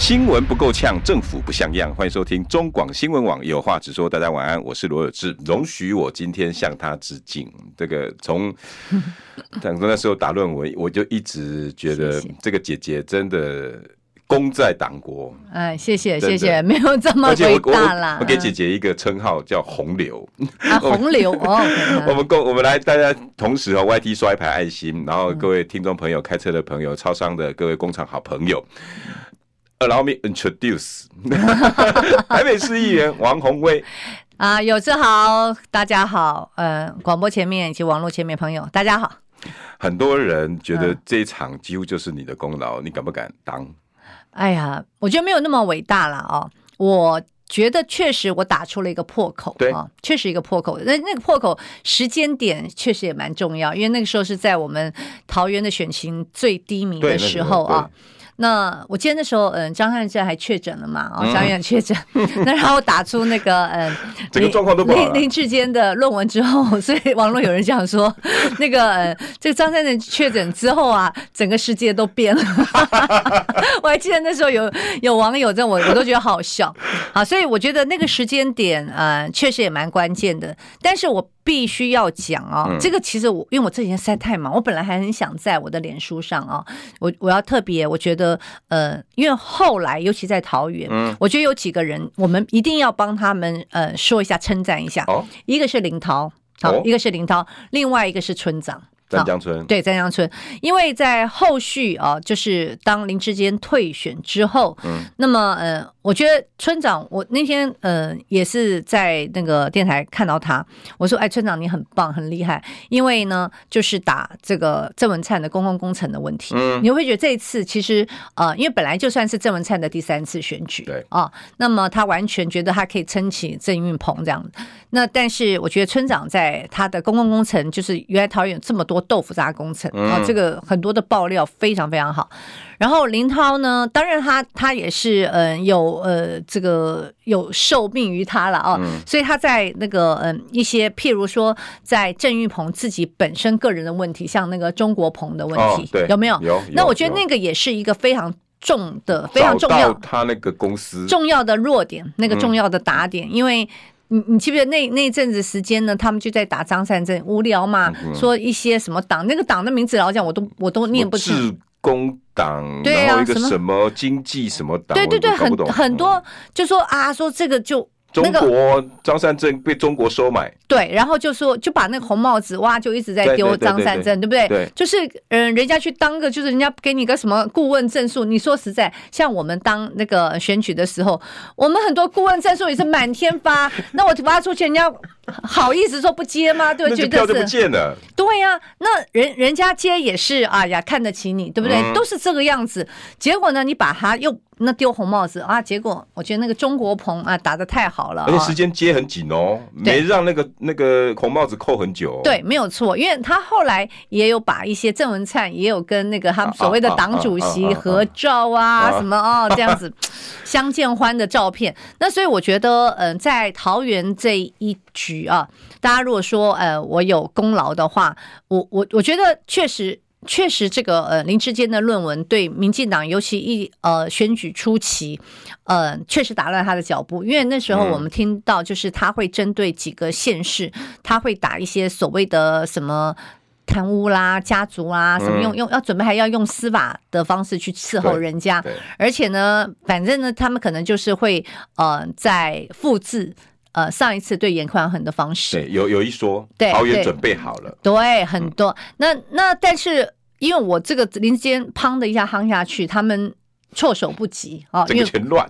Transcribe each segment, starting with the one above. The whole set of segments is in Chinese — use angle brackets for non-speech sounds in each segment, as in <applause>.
新闻不够呛，政府不像样。欢迎收听中广新闻网有话直说。大家晚安，我是罗有志。容许我今天向他致敬。这个从 <laughs> 讲说那时候打论文，我就一直觉得这个姐姐真的功在党国。哎，谢谢谢谢，<laughs> 没有这么伟大啦。我给姐姐一个称号叫洪流。啊，<laughs> 洪流哦。我们共我们来大家同时哦，YT 刷一排爱心，然后各位听众朋友、开车的朋友、超商的各位工厂好朋友。Allow me introduce <laughs> 台北市议员王宏威啊，有志豪，大家好，呃，广播前面以及网络前面朋友，大家好。很多人觉得这一场几乎就是你的功劳，你敢不敢当？哎呀，我觉得没有那么伟大了哦。我觉得确实我打出了一个破口，对啊，确实一个破口。那那个破口时间点确实也蛮重要，因为那个时候是在我们桃园的选情最低迷的时候啊。那我记得那时候，嗯，张善政还确诊了嘛？哦，张院确诊，<laughs> 那然后打出那个，嗯，<laughs> 这个状况都不好。林林志坚的论文之后，<laughs> 所以网络有人讲说，那个，嗯，这个张善政确诊之后啊，整个世界都变了。我还记得那时候有有网友在我我都觉得好笑。好，所以我觉得那个时间点，嗯，确实也蛮关键的。但是我。必须要讲啊、哦，嗯、这个其实我因为我这几天实在太忙，我本来还很想在我的脸书上啊、哦，我我要特别，我觉得呃，因为后来尤其在桃园，嗯，我觉得有几个人，我们一定要帮他们呃说一下，称赞一下。哦，一个是林涛，好，哦、一个是林涛，另外一个是村长。詹江村。对詹江村，因为在后续啊，就是当林志坚退选之后，嗯，那么呃，我觉得村长，我那天呃也是在那个电台看到他，我说哎，村长你很棒，很厉害，因为呢，就是打这个郑文灿的公共工程的问题，嗯，你会觉得这一次其实呃，因为本来就算是郑文灿的第三次选举，对啊，那么他完全觉得他可以撑起郑运鹏这样，那但是我觉得村长在他的公共工程，就是原来桃园有这么多。豆腐渣工程啊，这个很多的爆料非常非常好。然后林涛呢，当然他他也是嗯有呃这个有受命于他了啊，所以他在那个嗯一些譬如说在郑玉鹏自己本身个人的问题，像那个中国鹏的问题，有没有？有。那我觉得那个也是一个非常重的、非常重要，他那个公司重要的弱点，那个重要的打点，因为。你你记不记得那那阵子时间呢？他们就在打张善政，无聊嘛，嗯、说一些什么党，那个党的名字老讲我都我都念不清。志工党，然后一个什么经济什么党，对对对，很很多就说啊，说这个就。中国张善政被中国收买，对，然后就说就把那个红帽子哇，就一直在丢张善政，对不对？对，就是嗯，人家去当个，就是人家给你个什么顾问证书，你说实在，像我们当那个选举的时候，我们很多顾问证书也是满天发，<laughs> 那我发出去，人家好意思说不接吗？对，觉得票就不见了。对呀、啊，那人人家接也是，哎呀，看得起你，对不对？嗯、都是这个样子，结果呢，你把他又。那丢红帽子啊！结果我觉得那个中国鹏啊打的太好了，而且时间接很紧哦，没让那个那个红帽子扣很久。对，没有错，因为他后来也有把一些郑文灿也有跟那个他们所谓的党主席合照啊什么哦这样子相见欢的照片。那所以我觉得，嗯，在桃园这一局啊，大家如果说呃我有功劳的话，我我我觉得确实。确实，这个呃林志坚的论文对民进党，尤其一呃选举初期，呃确实打乱他的脚步。因为那时候我们听到，就是他会针对几个县市，他会打一些所谓的什么贪污啦、家族啦，什么用用要准备还要用司法的方式去伺候人家，而且呢，反正呢，他们可能就是会呃在复制。呃，上一次对严宽恒的方式，对，有有一说，对，桃园准备好了，对，对，很多。嗯、那那但是，因为我这个林智坚砰的一下夯下去，他们措手不及啊，这个全乱。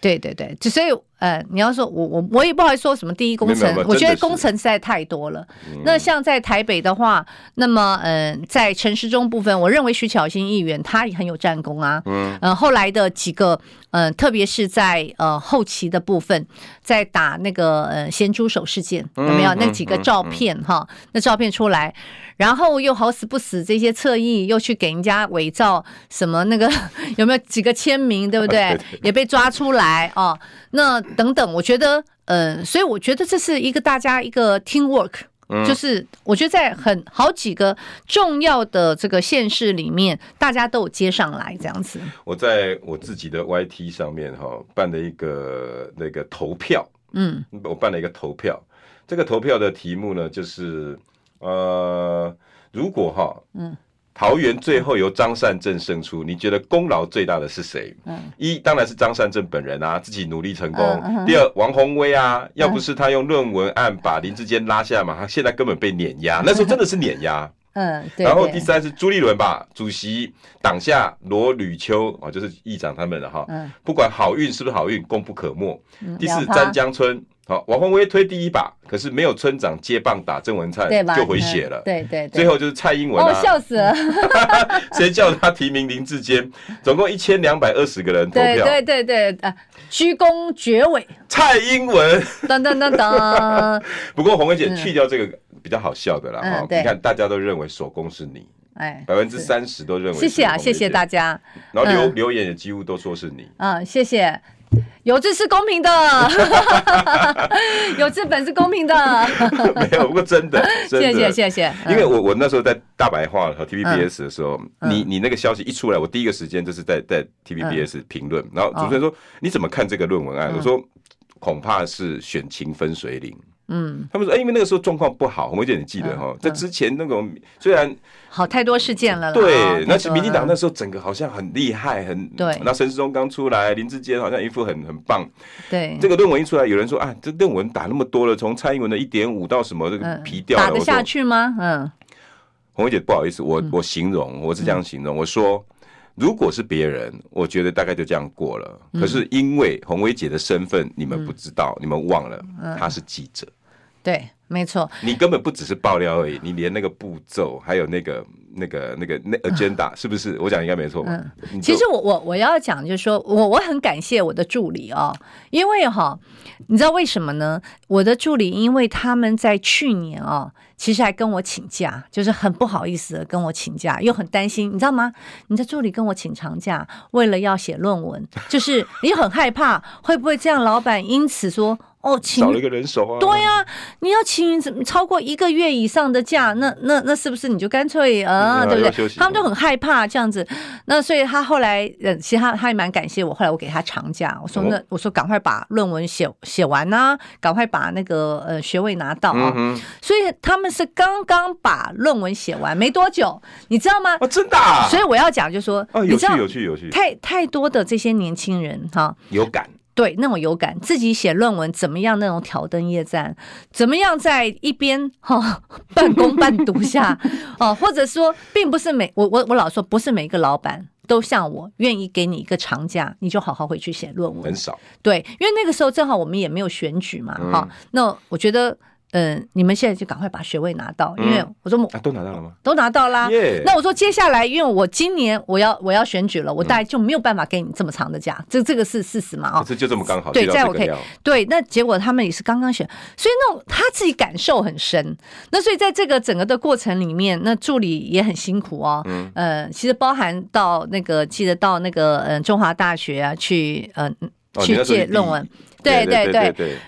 对对对，所以呃，你要说我我我也不好意思说什么第一工程，我觉得工程实在太多了。那像在台北的话，那么嗯、呃，在陈时中部分，我认为徐巧芯议员他也很有战功啊。嗯，呃，后来的几个，嗯、呃，特别是在呃后期的部分，在打那个呃咸猪手事件有没有那几个照片哈？那照片出来，然后又好死不死这些侧翼又去给人家伪造什么那个 <laughs> 有没有几个签名对不对？也被抓出来哦。那等等，我觉得，呃，所以我觉得这是一个大家一个 teamwork，嗯，就是我觉得在很好几个重要的这个县市里面，大家都有接上来这样子。我在我自己的 YT 上面哈办了一个那个投票，嗯，我办了一个投票，这个投票的题目呢就是呃，如果哈，嗯。桃园最后由张善政胜出，你觉得功劳最大的是谁？嗯，一当然是张善政本人啊，自己努力成功。嗯、第二，王宏威啊，要不是他用论文案把林志坚拉下马，他现在根本被碾压，那时候真的是碾压。<laughs> 嗯，对。然后第三是朱立伦吧，主席党下罗吕秋啊，就是议长他们的哈。嗯。不管好运是不是好运，功不可没。嗯、第四，詹江村。好，王宏威推第一把，可是没有村长接棒打郑文灿，就回血了。对对，最后就是蔡英文啊，笑死了。<laughs> <laughs> 谁叫他提名林志坚？总共一千两百二十个人投票。对对对对，啊，鞠躬绝尾。蔡英文。噔噔噔噔。<laughs> 不过红薇姐去掉这个比较好笑的啦哈，你看大家都认为首功是你，哎，百分之三十都认为。谢谢啊，谢谢大家。然后留留言也几乎都说是你。嗯，谢谢。有志是公平的，<laughs> 有志本是公平的。<laughs> 没有，不过真的，<laughs> 真的谢谢谢谢。因为我我那时候在大白话和 TVBS 的时候，嗯、你你那个消息一出来，我第一个时间就是在在 TVBS 评论，然后主持人说、哦、你怎么看这个论文案？我说恐怕是选情分水岭。嗯，他们说，哎，因为那个时候状况不好，洪薇姐你记得哈，在之前那种虽然好太多事件了，对，那是民进党那时候整个好像很厉害，很对。那陈时中刚出来，林志坚好像一副很很棒，对。这个论文一出来，有人说啊，这论文打那么多了，从蔡英文的一点五到什么这个皮掉了，打得下去吗？嗯，洪薇姐不好意思，我我形容我是这样形容，我说如果是别人，我觉得大概就这样过了。可是因为洪薇姐的身份，你们不知道，你们忘了，她是记者。对，没错，你根本不只是爆料而已，你连那个步骤，还有那个、那个、那个那 agenda，是不是？我讲应该没错。嗯，其实我我我要讲就是说，我我很感谢我的助理哦，因为哈，你知道为什么呢？我的助理因为他们在去年哦，其实还跟我请假，就是很不好意思的跟我请假，又很担心，你知道吗？你的助理跟我请长假，为了要写论文，就是你很害怕会不会这样，老板因此说。哦，请少了一个人手啊！对呀、啊，你要请超过一个月以上的假？那那那是不是你就干脆啊，对不对？他们就很害怕这样子。那所以他后来，呃，其实他他也蛮感谢我。后来我给他长假，我说那、哦、我说赶快把论文写写完呐、啊，赶快把那个呃学位拿到啊。所以他们是刚刚把论文写完没多久，你知道吗？哦，真的、啊。所以我要讲就是说，哦，有趣有趣有趣，太太多的这些年轻人哈，有感。对，那种有感，自己写论文怎么样？那种挑灯夜战，怎么样在一边哈、哦、<laughs> 半工半读下 <laughs> 哦，或者说，并不是每我我我老说，不是每一个老板都像我愿意给你一个长假，你就好好回去写论文。很少。对，因为那个时候正好我们也没有选举嘛，哈、嗯哦。那我觉得。嗯，你们现在就赶快把学位拿到，因为我说我、嗯啊、都拿到了吗？都拿到啦。那我说接下来，因为我今年我要我要选举了，我大概就没有办法给你这么长的假，这、嗯、这个是事实嘛？啊、哦，这就这么刚好。对，这样我可以。对，那结果他们也是刚刚选，所以那种他自己感受很深。那所以在这个整个的过程里面，那助理也很辛苦哦。嗯。呃，其实包含到那个记得到那个嗯中华大学啊去嗯、呃、去借论文，对对对对，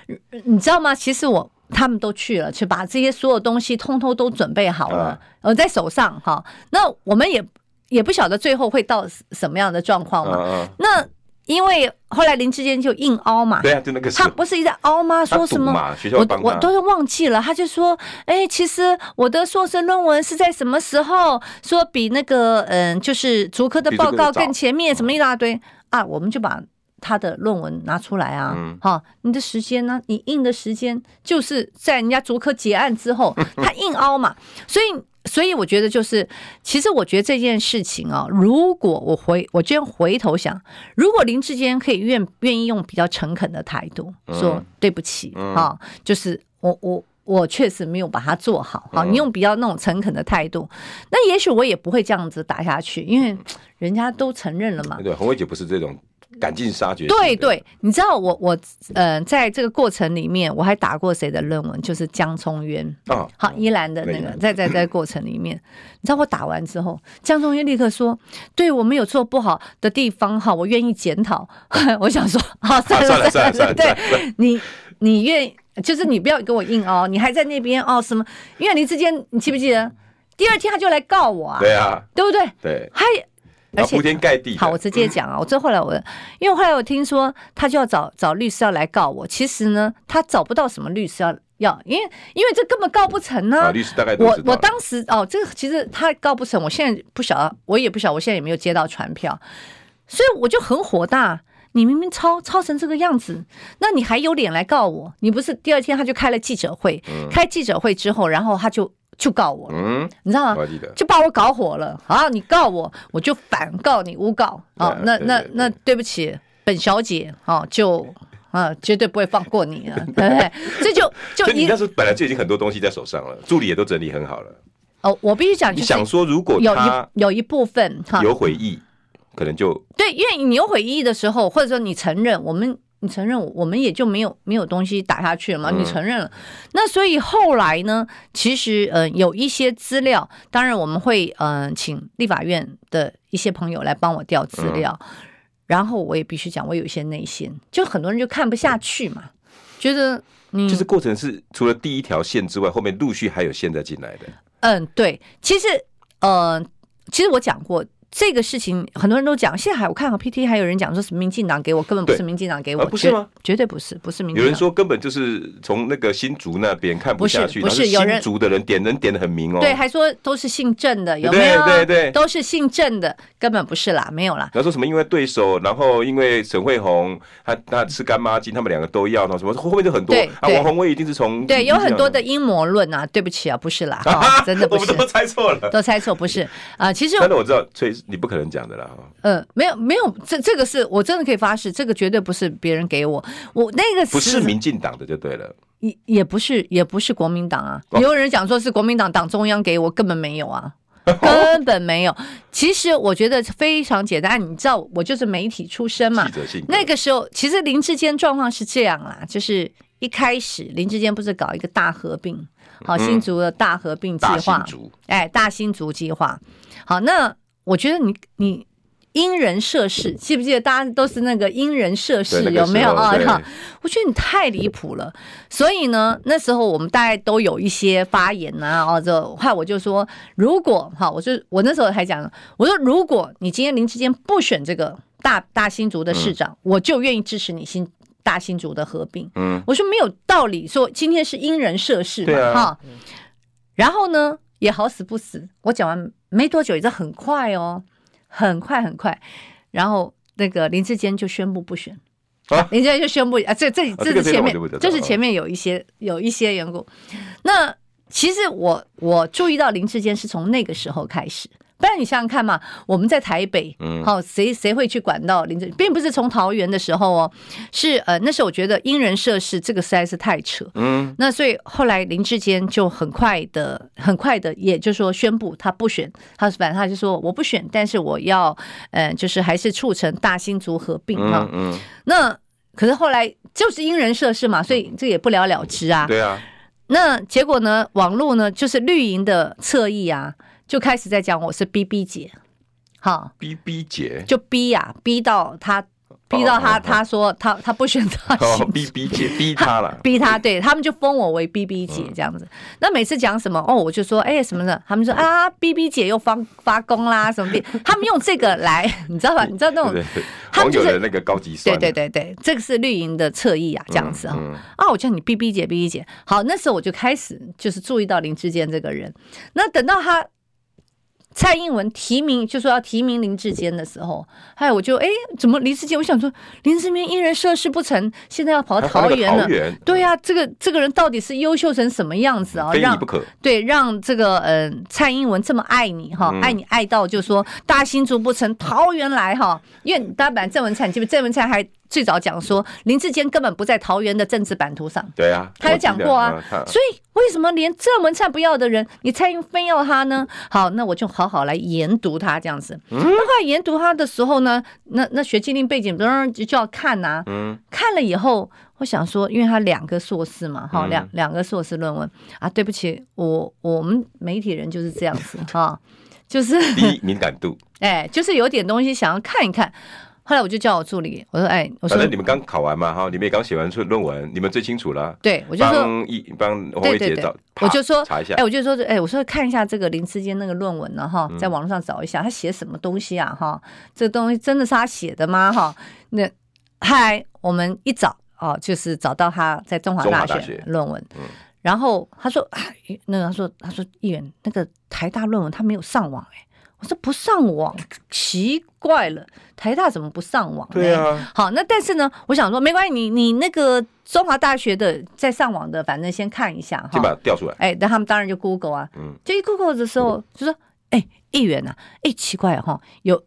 你知道吗？其实我。他们都去了，去把这些所有东西通通都准备好了，呃，在手上哈。那我们也也不晓得最后会到什么样的状况嘛。那因为后来林志坚就硬凹嘛，对啊，就那个他不是一直在凹吗？说什么？我我都是忘记了。他就说，哎，其实我的硕士论文是在什么时候？说比那个嗯，就是竹科的报告更前面，什么一大堆啊，我们就把。他的论文拿出来啊，好、嗯，你的时间呢？你印的时间就是在人家竹科结案之后，<laughs> 他硬凹嘛。所以所以我觉得就是，其实我觉得这件事情啊，如果我回我今天回头想，如果林志坚可以愿愿意用比较诚恳的态度说对不起啊，就是我我我确实没有把它做好啊，你用比较那种诚恳的态度，那也许我也不会这样子打下去，因为人家都承认了嘛。对，洪伟姐不是这种。赶尽杀绝。对对，你知道我我呃，在这个过程里面，我还打过谁的论文？就是江聪渊啊，好，依兰的那个，在在在过程里面，你知道我打完之后，江聪渊立刻说：“对我们有做不好的地方，哈，我愿意检讨。<laughs> ”我想说，好，算了算了算了，对你你愿意，就是你不要跟我硬哦，你还在那边哦什么？因为林智坚，你记不记得？第二天他就来告我啊，对啊，对不对？对，还。而且铺天盖地。好，我直接讲啊，我这后来我，因为后来我听说他就要找找律师要来告我，其实呢，他找不到什么律师要要，因为因为这根本告不成呢。律师大概我我当时哦，这个其实他告不成，我现在不晓得，我也不晓得，我现在也没有接到传票，所以我就很火大。你明明抄抄成这个样子，那你还有脸来告我？你不是第二天他就开了记者会，开记者会之后，然后他就。就告我，嗯，你知道吗？就把我搞火了。好，你告我，我就反告你诬告。啊，那那那对不起，本小姐，哦，就啊，绝对不会放过你了，<laughs> 对不对？这就就你那时候本来就已经很多东西在手上了，助理也都整理很好了。哦，我必须讲，你想说，如果有一有一部分哈有悔意，可能就对，因为你有悔意的时候，或者说你承认我们。你承认，我们也就没有没有东西打下去了嘛？你承认了，那所以后来呢？其实，呃，有一些资料，当然我们会，嗯、呃，请立法院的一些朋友来帮我调资料，然后我也必须讲，我有一些内心，就很多人就看不下去嘛，觉得你就是过程是除了第一条线之外，后面陆续还有线在进来的。嗯，对，其实，呃，其实我讲过。这个事情很多人都讲，现在还我看好 PT 还有人讲说是民进党给我，根本不是民进党给我，不是吗？绝对不是，不是民进党。有人说根本就是从那个新竹那边看不下去，不是新竹的人点人点的很明哦，对，还说都是姓郑的，有没有？对对对，都是姓郑的，根本不是啦，没有啦。然后说什么因为对手，然后因为沈慧红他他吃干妈鸡，他们两个都要，然后什么后面就很多啊，王宏威一定是从对，有很多的阴谋论啊，对不起啊，不是啦，<laughs> 真的不是，我们都猜错了，都猜错，不是啊，其实真的我知道，所以你不可能讲的啦。嗯，没有没有，这这个是我真的可以发誓，这个绝对不是别人给我，我那个不是民进党的就对了，也也不是也不是国民党啊，也有人讲说是国民党党中央给我，根本没有啊，<laughs> 根本没有。其实我觉得非常简单，你知道我就是媒体出身嘛，那个时候其实林志坚状况是这样啦，就是一开始林志坚不是搞一个大合并，好新竹的大合并计划，哎，大新竹计划，好那。我觉得你你因人设事，记不记得大家都是那个因人设事，有没有啊？我觉得你太离谱了。所以呢，那时候我们大概都有一些发言啊，哦，这话我就说，如果哈，我就我那时候还讲，我说如果你今天林智坚不选这个大大新竹的市长，嗯、我就愿意支持你新大新竹的合并。嗯，我说没有道理，说今天是因人设事嘛，哈、啊。然后呢，也好死不死，我讲完。没多久，也是很快哦，很快很快，然后那个林志坚就宣布不选，啊、林志坚就宣布啊，这这这是前面，这，这是前面有一些有一些缘故。那其实我我注意到林志坚是从那个时候开始。不然你想想看嘛，我们在台北，嗯，好，谁谁会去管到林志，并不是从桃园的时候哦，是呃，那时候我觉得因人设事，这个实在是太扯，嗯，那所以后来林志坚就很快的、很快的，也就是说宣布他不选，他反正他就说我不选，但是我要，呃，就是还是促成大新族合并哈，嗯，那可是后来就是因人设事嘛，所以这也不了了之啊，对啊，那结果呢，网络呢就是绿营的侧翼啊。就开始在讲我是 BB 姐，好，BB 姐就逼呀，逼到他，逼到他，他说他他不选他，BB 姐逼他了，逼他，<laughs> 对他们就封我为 BB 姐这样子。那每次讲什么哦，我就说哎什么的，他们说啊 BB 姐又发发功啦什么的，他们用这个来，<laughs> 你知道吧？你知道那种网友的那个高级酸，对对对对，这个是绿营的侧翼啊，这样子啊。啊，我叫你 BB 姐，BB 姐，好，那时候我就开始就是注意到林志坚这个人。那等到他。蔡英文提名就说要提名林志坚的时候，还有我就哎，怎么林志坚？我想说林志坚一人涉事不成，现在要跑到桃园了。对呀、啊，这个这个人到底是优秀成什么样子啊？非你不可。对，让这个呃蔡英文这么爱你哈，爱你爱到就说大新竹不成，桃园来哈。因为大家本来郑文灿，记不郑文灿还。最早讲说林志坚根本不在桃园的政治版图上，对啊，他有讲过啊，所以为什么连郑文灿不要的人，你蔡英文非要他呢？好，那我就好好来研读他这样子。那后来研读他的时候呢，那那学经历背景，当然就要看呐、啊。嗯，看了以后，我想说，因为他两个硕士嘛，哈，两两个硕士论文啊，对不起，我我们媒体人就是这样子哈，就是第一敏感度，<laughs> 哎，就是有点东西想要看一看。后来我就叫我助理，我说：“哎，我说，反正你们刚考完嘛，哈，你们也刚写完出论文，你们最清楚了。对，我就说帮一帮黄伟杰找，我就说查一下。哎，我就说，哎，我说看一下这个林志坚那个论文呢，哈，在网络上找一下，他写什么东西啊，哈，这个东西真的是他写的吗？哈，那嗨，我们一找哦，就是找到他在中华大学论文，嗯，然后他说，哎，那个他说他说议员那个台大论文他没有上网，哎。”我说不上网，奇怪了，台大怎么不上网呢？对啊，好，那但是呢，我想说没关系，你你那个中华大学的在上网的，反正先看一下哈，先把它调出来。哎，那他们当然就 Google 啊，嗯，就一 Google 的时候、嗯、就说，哎，议员呐、啊，哎，奇怪哈，有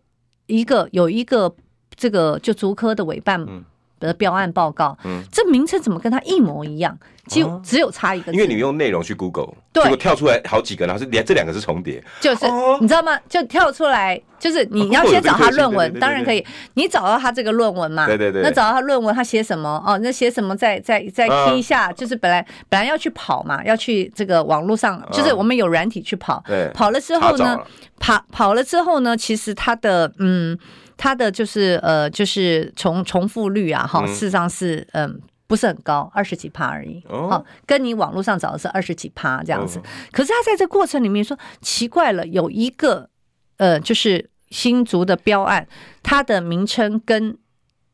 一个有一个这个就竹科的委办。嗯的标案报告，嗯，这名称怎么跟他一模一样？就只有差一个字，因为你用内容去 Google，对，结果跳出来好几个，然后是连这两个是重叠，就是你知道吗？就跳出来，就是你要先找他论文，当然可以，你找到他这个论文嘛，对对对，那找到他论文，他写什么？哦，那写什么？再再再听一下，就是本来本来要去跑嘛，要去这个网络上，就是我们有软体去跑，对，跑了之后呢，跑跑了之后呢，其实他的嗯。它的就是呃，就是重重复率啊，哈，事实上是嗯，不是很高，二十几趴而已。哦，跟你网络上找的是二十几趴这样子。可是他在这过程里面说奇怪了，有一个呃，就是新竹的标案，它的名称跟。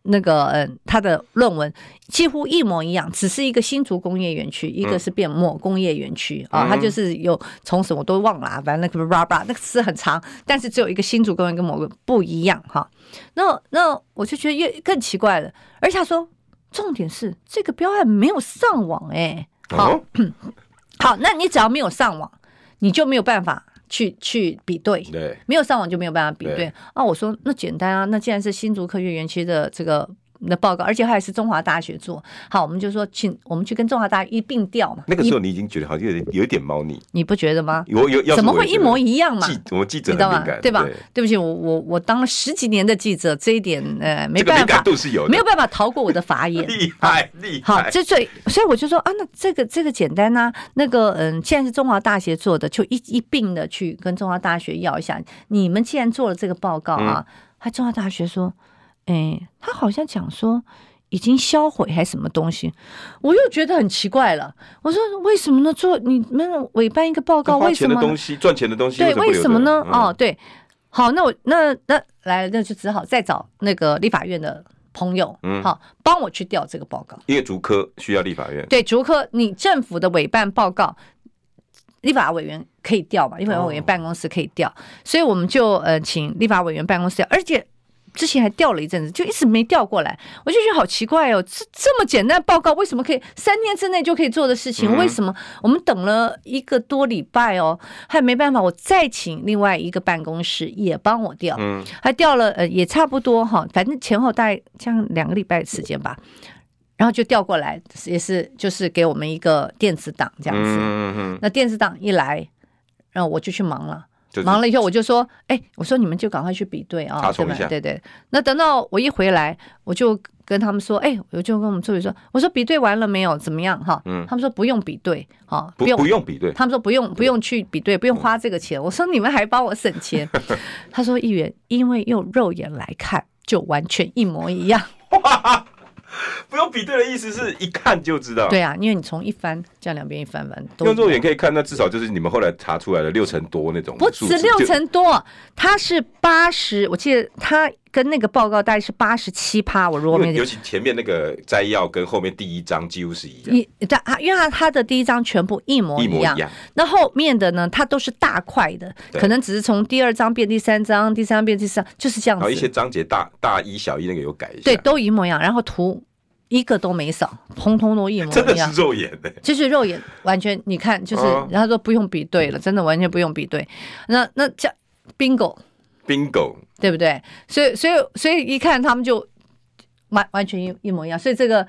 那个嗯，他的论文几乎一模一样，只是一个新竹工业园区，一个是变某工业园区啊，他就是有从什么都忘了，反正那个 blah blah 那个词很长，但是只有一个新竹工业跟某个不一样哈。那那我就觉得越更奇怪了，而且他说重点是这个标案没有上网哎，好，<coughs> 好，那你只要没有上网，你就没有办法。去去比对，对，没有上网就没有办法比对，对啊！我说那简单啊，那既然是新竹科学园区的这个。的报告，而且还是中华大学做。好，我们就说，请我们去跟中华大学一并调嘛。那个时候你已经觉得好像有点有一点猫腻，你不觉得吗？有有，怎么会一模一样嘛？记我们记者很敏感，对吧？对不起，我我我当了十几年的记者，这一点呃没办法，度是有没有办法逃过我的法眼。<laughs> 厉害厉害。好，这最所以我就说啊，那这个这个简单呐，那个嗯，既然是中华大学做的，就一一并的去跟中华大学要一下。你们既然做了这个报告啊，还中华大学说，哎，他好像讲说。已经销毁还是什么东西？我又觉得很奇怪了。我说为什么呢？做你们委办一个报告，为什么？东西赚钱的东西，对，为什么呢？哦，对，好，那我那那来，那就只好再找那个立法院的朋友，嗯，好，帮我去调这个报告。因为竹科需要立法院，对，竹科你政府的委办报告，立法委员可以调吧？立法委员办公室可以调，所以我们就呃请立法委员办公室调，而且。之前还调了一阵子，就一直没调过来，我就觉得好奇怪哦，这这么简单报告，为什么可以三天之内就可以做的事情，为什么我们等了一个多礼拜哦，还没办法，我再请另外一个办公室也帮我调，还调了呃也差不多哈，反正前后大概像两个礼拜的时间吧，然后就调过来，也是就是给我们一个电子档这样子，那电子档一来，然后我就去忙了。忙了以后，我就说：“哎、欸，我说你们就赶快去比对啊，对吧？对对。那等到我一回来，我就跟他们说：‘哎、欸，我就跟我们助理说，我说比对完了没有？怎么样？哈，嗯。他们说不用比对，哈，不用不用比对。他们说不用不用去比对，不用花这个钱。嗯、我说你们还帮我省钱。<laughs> 他说议员，因为用肉眼来看，就完全一模一样。<laughs> ’ <laughs> 不用比对的意思是一看就知道。对啊，因为你从一翻这样两边一翻翻，用肉眼可以看，那至少就是你们后来查出来的六成多那种。不止六成多，它是八十，我记得它跟那个报告大概是八十七趴。我如果没有，尤其前面那个摘要跟后面第一章几乎是一样。一但啊，因为他他的第一章全部一模一模一样，那后面的呢，它都是大块的，可能只是从第二章变第三章，第三章变第四章，就是这样子。然后一些章节大大一小一那个有改一下，对，都一模一样。然后图。一个都没少，通通都一模一样。真的是肉眼的，就是肉眼，完全你看，就是，然后说不用比对了，真的完全不用比对。那那叫 bingo，bingo，对不对？所以所以所以一看他们就完完全一一模一样，所以这个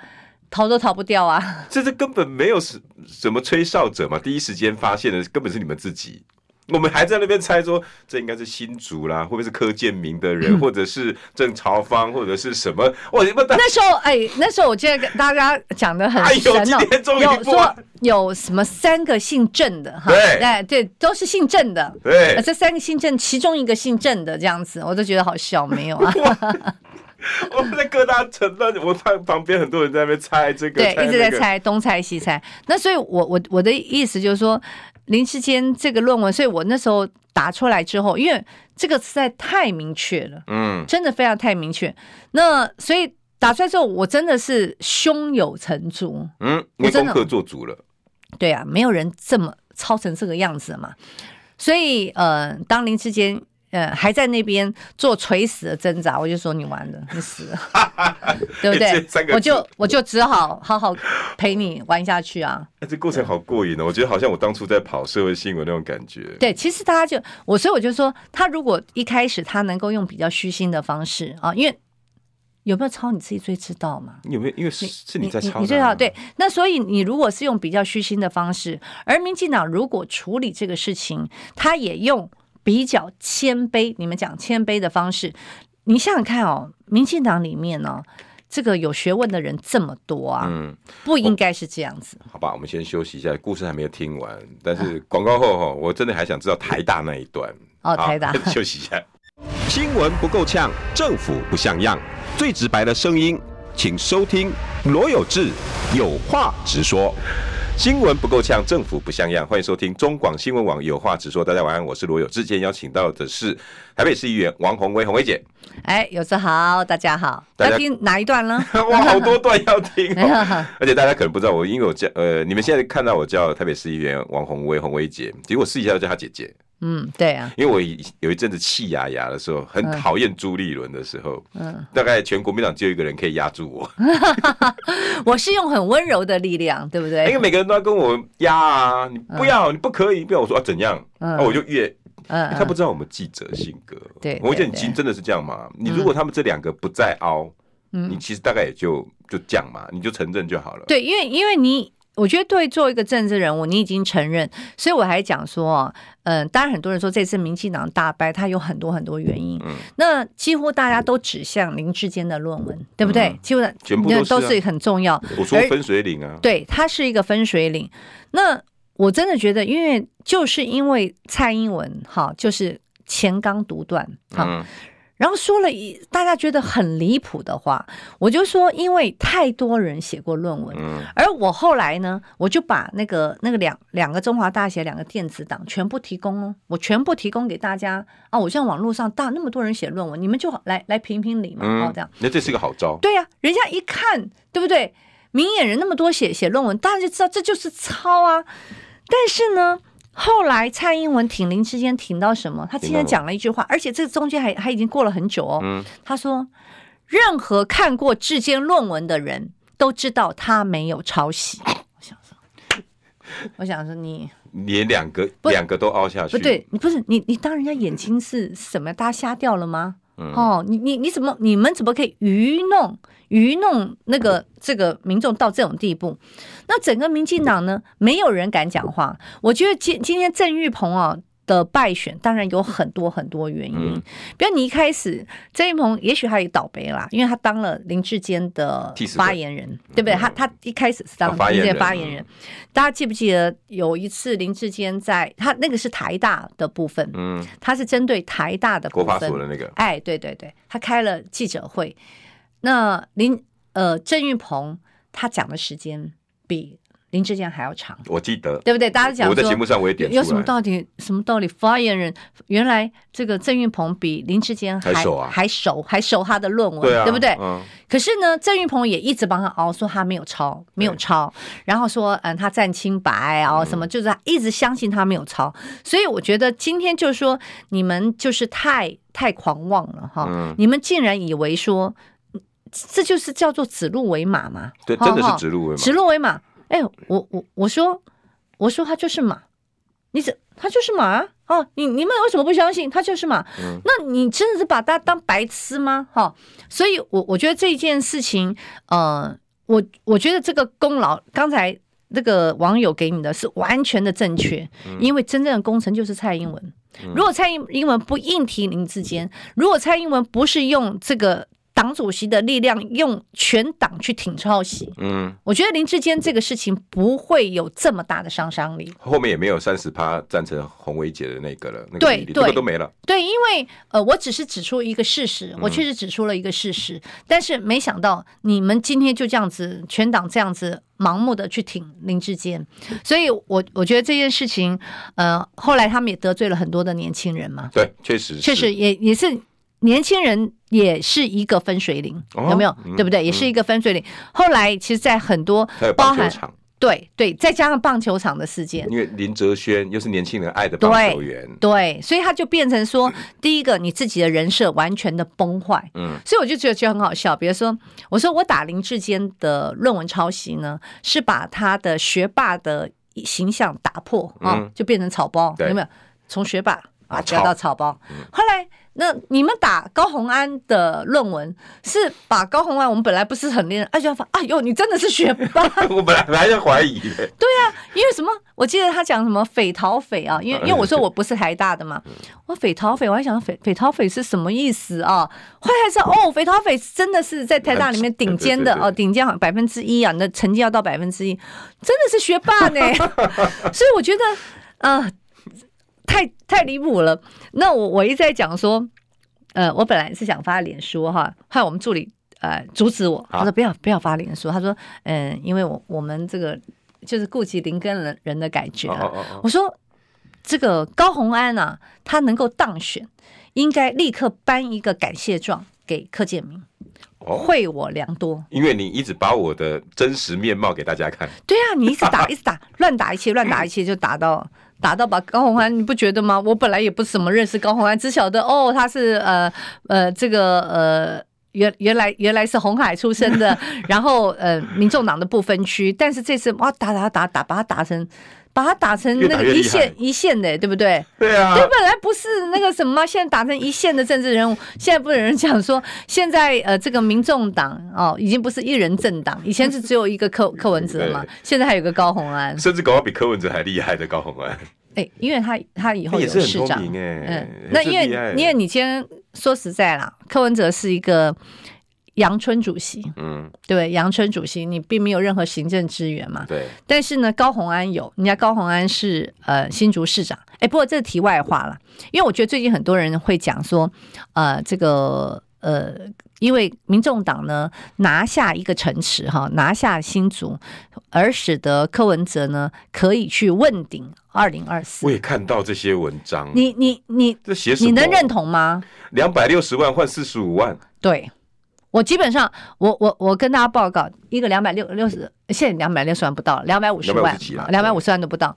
逃都逃不掉啊。这是根本没有什什么吹哨者嘛，第一时间发现的根本是你们自己。<laughs> 我们还在那边猜说，这应该是新竹啦，会不会是柯建明的人，嗯、或者是郑朝芳，或者是什么？我那时候哎，那时候我记得跟大家讲的很神哦，有说有什么三个姓郑的哈，对对，都是姓郑的，对，这三个姓郑，其中一个姓郑的这样子，我都觉得好笑，没有啊？<laughs> 我们在各大城那，我旁旁边很多人在那边猜这个，对，一直在猜东猜西猜。那所以我，我我我的意思就是说。林志坚这个论文，所以我那时候打出来之后，因为这个实在太明确了，嗯，真的非常太明确。那所以打出来之后，我真的是胸有成竹，嗯，我功课做足了，对啊，没有人这么抄成这个样子嘛。所以呃，当林志坚。嗯，还在那边做垂死的挣扎，我就说你完了，你死了，<laughs> 对不对？我就我就只好好好陪你玩下去啊。哎，这过程好过瘾哦，我觉得好像我当初在跑社会新闻那种感觉。对，其实大家就我，所以我就说，他如果一开始他能够用比较虚心的方式啊，因为有没有抄你自己最知道嘛？有没有？因为是是你在抄，你最好对。那所以你如果是用比较虚心的方式，而民进党如果处理这个事情，他也用。比较谦卑，你们讲谦卑的方式，你想想看哦，民进党里面呢、哦，这个有学问的人这么多啊，嗯，不应该是这样子。好吧，我们先休息一下，故事还没有听完，但是广告后哈、哦，我真的还想知道台大那一段。哦，台大，<laughs> 休息一下。新闻不够呛，政府不像样，最直白的声音，请收听罗有志有话直说。新闻不够呛，政府不像样。欢迎收听中广新闻网有话直说。大家晚安，我是罗友志。今天邀请到的是台北市议员王宏威，宏威姐。哎，有志好，大家好。大家要听哪一段呢？<laughs> 哇，好多段要听、哦。<laughs> 而且大家可能不知道，我因为我叫呃，你们现在看到我叫台北市议员王宏威，宏威姐，结果试一下叫她姐姐。嗯，对啊，因为我有一阵子气牙牙的时候，很讨厌朱立伦的时候，嗯，大概全国民党只有一个人可以压住我。<laughs> 我是用很温柔的力量，对不对？因为每个人都要跟我压啊，你不要，你不可以，不要。我说啊，怎样？那我就越，嗯他不知道我们记者性格。对，我觉得你其实真的是这样嘛。你如果他们这两个不再凹，嗯你其实大概也就就讲嘛，你就承认就好了。对，因为因为你。我觉得对，做一个政治人物，你已经承认，所以我还讲说，嗯，当然很多人说这次民进党大败，它有很多很多原因。嗯，那几乎大家都指向林志坚的论文，对不对？几乎全部都是很重要。我说分水岭啊，对，它是一个分水岭。那我真的觉得，因为就是因为蔡英文哈，就是前纲独断，哈。然后说了一大家觉得很离谱的话，我就说，因为太多人写过论文，而我后来呢，我就把那个那个两两个中华大学两个电子档全部提供哦，我全部提供给大家啊！我像网络上大那么多人写论文，你们就来来评评理嘛，哦，这样。那这是一个好招。对呀，人家一看，对不对？明眼人那么多写写论文，大家就知道这就是抄啊。但是呢。后来蔡英文挺林之间挺到什么？他今天讲了一句话，而且这中间还还已经过了很久哦。嗯、他说：“任何看过智坚论文的人都知道他没有抄袭。”我想说，我想说你连两个两个都凹下去，不对，你不是你你当人家眼睛是什么？大家瞎掉了吗？哦，你你你怎么你们怎么可以愚弄？愚弄那个这个民众到这种地步，那整个民进党呢，没有人敢讲话。我觉得今今天郑玉鹏啊的败选，当然有很多很多原因。比如你一开始郑运鹏，也许他也倒霉啦，因为他当了林志坚的发言人，对不对？他他一开始是当林志坚发言人，大家记不记得有一次林志坚在他那个是台大的部分，嗯，他是针对台大的部分，国发所的那个，哎，对对对，他开了记者会。那林呃郑玉鹏他讲的时间比林志坚还要长。我记得，对不对？大家讲说，我在节目上我也点有什么道理？什么道理？发言人原来这个郑运鹏比林志坚还还熟啊，还熟，还熟他的论文，对啊，对不对？嗯。可是呢，郑运鹏也一直帮他熬，说他没有抄，没有抄，然后说嗯，他占清白啊，什么，就是他一直相信他没有抄。所以我觉得今天就是说，你们就是太太狂妄了哈！嗯、你们竟然以为说，这就是叫做指鹿为马嘛？对，真的是指鹿为马。指鹿为马。哎，我我我说我说他就是马，你怎他就是马哦？你你们为什么不相信他就是马？嗯、那你真的是把他当白痴吗？哈！所以我，我我觉得这一件事情，呃，我我觉得这个功劳，刚才那个网友给你的是完全的正确，嗯、因为真正的功臣就是蔡英文。嗯、如果蔡英英文不硬提林志坚，如果蔡英文不是用这个。党主席的力量用全党去挺抄袭，嗯，我觉得林志坚这个事情不会有这么大的杀伤力。后面也没有三十趴赞成洪维姐的那个了，那个对个都没了。对，因为呃，我只是指出一个事实，我确实指出了一个事实，嗯、但是没想到你们今天就这样子，全党这样子盲目的去挺林志坚，所以我我觉得这件事情，呃，后来他们也得罪了很多的年轻人嘛。对，确实确实也也是。年轻人也是一个分水岭，哦、有没有？嗯、对不对？也是一个分水岭。嗯、后来，其实，在很多包含对对，再加上棒球场的事件，因为林哲轩又是年轻人爱的棒球员，对，对，所以他就变成说，<laughs> 第一个，你自己的人设完全的崩坏。嗯，所以我就觉得就很好笑。比如说，我说我打林志坚的论文抄袭呢，是把他的学霸的形象打破啊，嗯、就变成草包，有没有？从学霸啊，调到草包。嗯、后来。那你们打高虹安的论文是把高虹安，我们本来不是很练，而且要发，哎呦，你真的是学霸！<laughs> 我本来还在怀疑的。<laughs> 对啊，因为什么？我记得他讲什么匪逃匪啊，因为因为我说我不是台大的嘛，我匪逃匪，我还想匪匪逃匪是什么意思啊？后来才知道哦，匪逃匪真的是在台大里面顶尖的 <laughs> 哦，顶尖好像百分之一啊，你的成绩要到百分之一，真的是学霸呢。所以我觉得，呃。太太离谱了！那我我一直在讲说，呃，我本来是想发脸书哈，害我们助理呃阻止我，他说不要不要发脸书，他说嗯、呃，因为我我们这个就是顾及林根人人的感觉、啊。我说这个高虹安啊，他能够当选，应该立刻颁一个感谢状给柯建明，惠我良多。因为你一直把我的真实面貌给大家看。对啊，你一直打 <laughs> 一直打，乱打一切，乱打一切就打到。打到把高洪安，你不觉得吗？我本来也不怎么认识高洪安，只晓得哦，他是呃呃这个呃原原来原来是红海出身的，<laughs> 然后呃民众党的不分区，但是这次哇打打打打把他打成把他打成那个一线一线的，对不对？对啊，他本来不是那个什么，现在打成一线的政治人物，现在不有人讲说，<laughs> 现在呃这个民众党哦已经不是一人政党，以前是只有一个柯 <laughs> 柯文哲嘛，现在还有个高虹安，甚至搞到比柯文哲还厉害的高虹安。哎，因为他他以后有市长，嗯，那因为因为你今天说实在啦，柯文哲是一个阳春主席，嗯，对，杨春主席你并没有任何行政资源嘛，对。但是呢，高虹安有，人家高虹安是呃新竹市长，哎，不过这是题外话了，因为我觉得最近很多人会讲说，呃，这个呃。因为民众党呢拿下一个城池哈，拿下新竹，而使得柯文哲呢可以去问鼎二零二四。我也看到这些文章，你你你这写什么？你能认同吗？两百六十万换四十五万，对，我基本上，我我我跟大家报告，一个两百六六十，现在两百六十万不到，两百五十万，两百五十万都不到。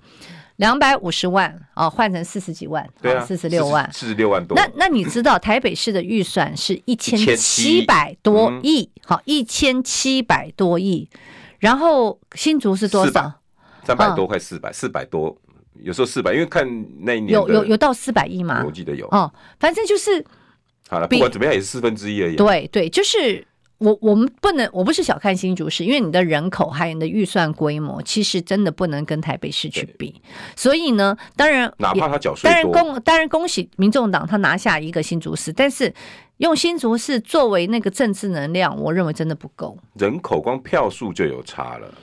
两百五十万啊，换成四十几万，对啊，四十六万，四十六万多。那那你知道台北市的预算是一千七百多亿，好，一千七百多亿。然后新竹是多少？三百多块，四百，四百多，有时候四百，因为看那一年有有有到四百亿吗？我记得有哦，反正就是好了，不管怎么样也是四分之一而已。对对，就是。我我们不能，我不是小看新竹市，因为你的人口还有你的预算规模，其实真的不能跟台北市去比。所以呢，当然，哪怕他缴税，当然恭当然恭喜民众党他拿下一个新竹市，但是用新竹市作为那个政治能量，我认为真的不够。人口光票数就有差了，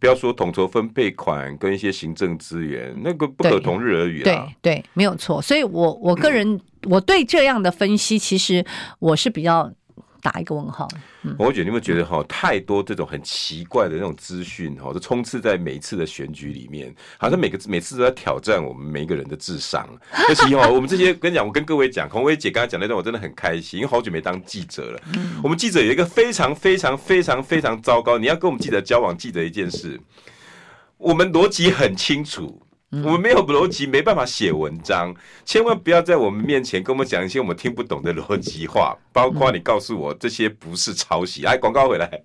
不要说统筹分配款跟一些行政资源，那个不可同日而语啊。对对，没有错。所以我我个人我对这样的分析，其实我是比较。打一个问号。嗯，我觉得你们觉得哈，太多这种很奇怪的那种资讯哈，都充斥在每一次的选举里面，好像每个每次都在挑战我们每一个人的智商。<laughs> 尤其哈，我们这些跟你讲，我跟各位讲，孔薇姐刚才讲那段，我真的很开心，因为好久没当记者了。我们记者有一个非常非常非常非常糟糕，你要跟我们记者交往，记得一件事，我们逻辑很清楚。我们没有逻辑，没办法写文章。千万不要在我们面前跟我们讲一些我们听不懂的逻辑话，包括你告诉我这些不是抄袭。来，广告回来。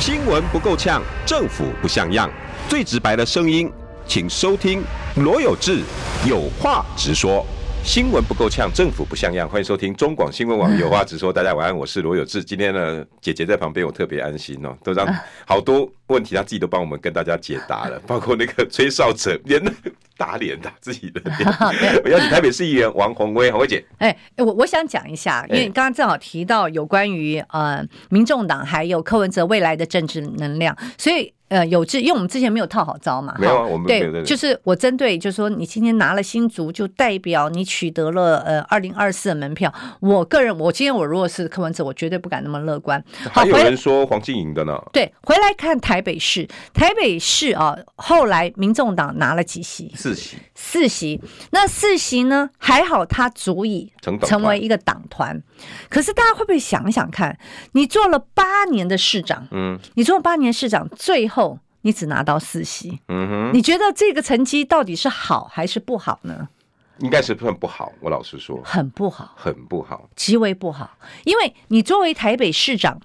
新闻不够呛，政府不像样，最直白的声音，请收听罗有志有话直说。新闻不够呛，政府不像样。欢迎收听中广新闻网有话直说。大家晚安，我是罗有志。今天呢，姐姐在旁边，我特别安心哦，都让好多问题，她自己都帮我们跟大家解答了，包括那个吹哨者连打脸打自己的脸。<laughs> 我要请台北市议员王宏威，宏威姐。哎，我我想讲一下，因为你刚刚正好提到有关于呃民众党还有柯文哲未来的政治能量，所以。呃，有志，因为我们之前没有套好招嘛，没有，啊我们对，就是我针对，就是说你今天拿了新竹，就代表你取得了呃二零二四的门票。我个人，我今天我如果是柯文哲，我绝对不敢那么乐观。还有人说黄静莹的呢？对，回来看台北市，台北市啊，后来民众党拿了几席？四席。四席，那四席呢？还好，他足以成为一个党团。可是大家会不会想想看，你做了八年的市长，嗯，你做了八年市长，最后。你只拿到四席，嗯哼，你觉得这个成绩到底是好还是不好呢？应该是很不好，我老实说，很不好，很不好，极为不好。因为你作为台北市长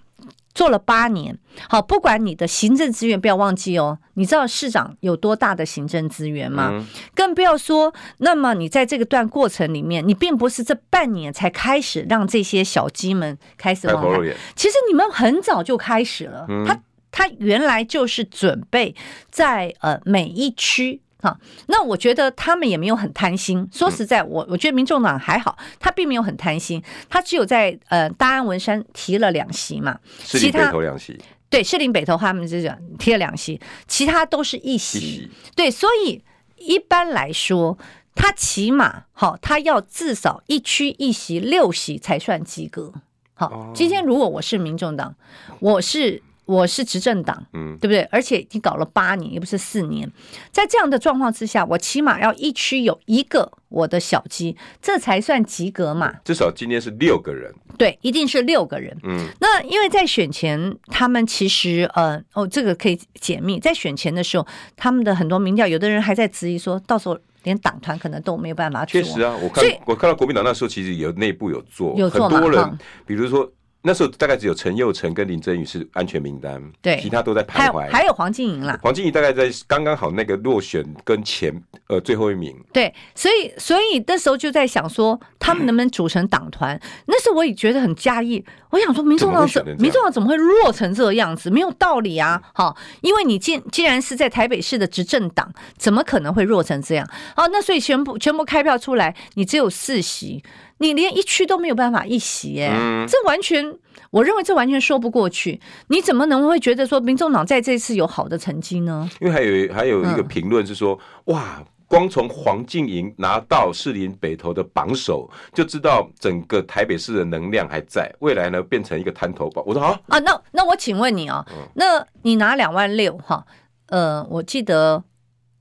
做了八年，好，不管你的行政资源，不要忘记哦，你知道市长有多大的行政资源吗？嗯、更不要说，那么你在这个段过程里面，你并不是这半年才开始让这些小鸡们开始往来，其实你们很早就开始了，嗯、他。他原来就是准备在呃每一区哈，那我觉得他们也没有很贪心。说实在，我我觉得民众党还好，他并没有很贪心，他只有在呃大安文山提了两席嘛，其他两席对士林北投他们这种提了两席，其他都是一席。对，所以一般来说，他起码好，他要至少一区一席六席才算及格。好，今天如果我是民众党，我是。我是执政党，嗯，对不对？而且已经搞了八年，也不是四年，在这样的状况之下，我起码要一区有一个我的小鸡，这才算及格嘛。至少今天是六个人，对，一定是六个人。嗯，那因为在选前，他们其实呃，哦，这个可以解密，在选前的时候，他们的很多民调，有的人还在质疑说，到时候连党团可能都没有办法做。确实啊，我看我看到国民党那时候其实有内部有做，有做很多人，比如说。那时候大概只有陈佑成跟林真宇是安全名单，对，其他都在徘徊。还有黄静莹啦，黄静莹大概在刚刚好那个落选跟前呃最后一名。对，所以所以那时候就在想说，他们能不能组成党团？嗯、那时候我也觉得很讶异，我想说民众党怎民众党怎么会弱成这个样子？没有道理啊！好，因为你既既然是在台北市的执政党，怎么可能会弱成这样？好，那所以全部全部开票出来，你只有四席。你连一区都没有办法一席，哎，嗯、这完全，我认为这完全说不过去。你怎么能会觉得说民众党在这次有好的成绩呢？因为还有还有一个评论是说，嗯、哇，光从黄静莹拿到士林北投的榜首，就知道整个台北市的能量还在，未来呢变成一个滩头堡。我说好啊，那那我请问你啊，嗯、那你拿两万六哈？呃，我记得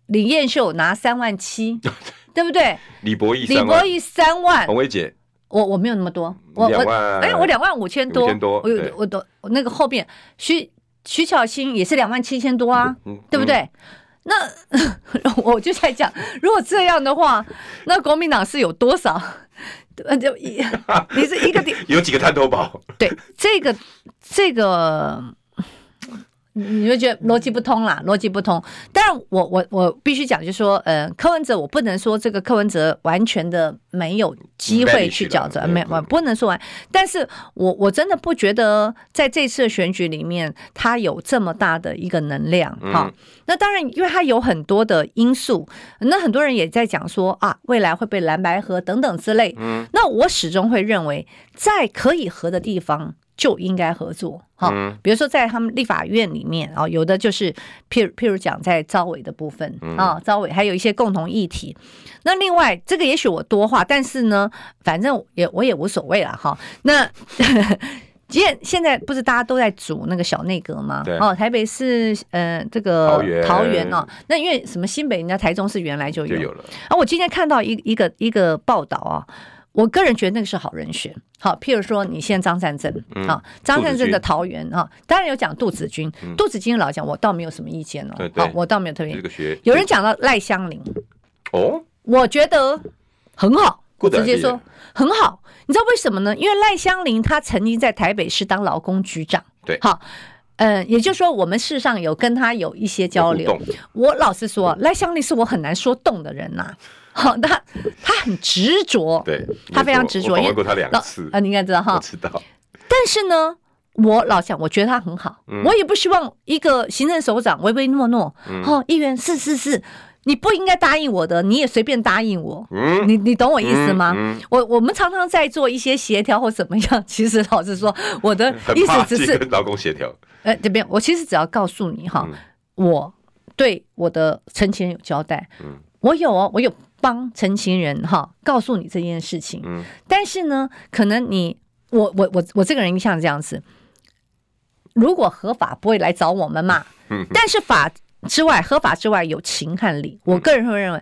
李彦秀拿三万七。<laughs> 对不对？李博义，李博义三万。洪薇姐，我我没有那么多，我我哎，我两万五千多，我有我都那个后边徐徐巧芯也是两万七千多啊，对不对？那 <laughs> 我就在讲，如果这样的话，那国民党是有多少？<laughs> 就一 <laughs> 你是一个点有几个探头堡？对，这个这个。你会觉得逻辑不通啦，逻辑不通。但我我我必须讲，就是说，呃，柯文哲，我不能说这个柯文哲完全的没有机会去角逐，没，我不能说完。但是我我真的不觉得在这次的选举里面，他有这么大的一个能量哈。那当然，因为他有很多的因素，那很多人也在讲说啊，未来会被蓝白合等等之类。嗯，那我始终会认为，在可以合的地方。就应该合作，哈，比如说在他们立法院里面啊，有的就是譬如譬如讲在招委的部分啊，招委还有一些共同议题。那另外这个也许我多话，但是呢，反正也我也无所谓了哈。那现 <laughs> 现在不是大家都在组那个小内阁吗？哦，台北市呃这个桃园桃园哦，那因为什么新北人家台中市原来就有，就有了。啊，我今天看到一一个一个报道啊，我个人觉得那个是好人选。好，譬如说你现在张善政啊，张善政的桃园啊，当然有讲杜子君，杜子君老讲我倒没有什么意见哦，好，我倒没有特别。有人讲到赖香林哦，我觉得很好，直接说很好。你知道为什么呢？因为赖香林他曾经在台北市当劳工局长，对，好，呃，也就是说我们事实上有跟他有一些交流。我老实说，赖香伶是我很难说动的人呐、啊。好，他他很执着，对，他非常执着。我问过他两次啊，你应该知道哈。我知道。但是呢，我老想，我觉得他很好，嗯、我也不希望一个行政首长唯唯诺诺，嗯、哦，议员是是是。你不应该答应我的，你也随便答应我。嗯，你你懂我意思吗？嗯嗯、我我们常常在做一些协调或怎么样。<laughs> 其实老实说，我的意思只是跟老公协调。呃，这边我其实只要告诉你哈，嗯、我对我的陈情人有交代。嗯，我有哦，我有帮陈情人哈告诉你这件事情。嗯，但是呢，可能你我我我我这个人像这样子，如果合法不会来找我们嘛。嗯，但是法。之外，合法之外有情和理。我个人会认为，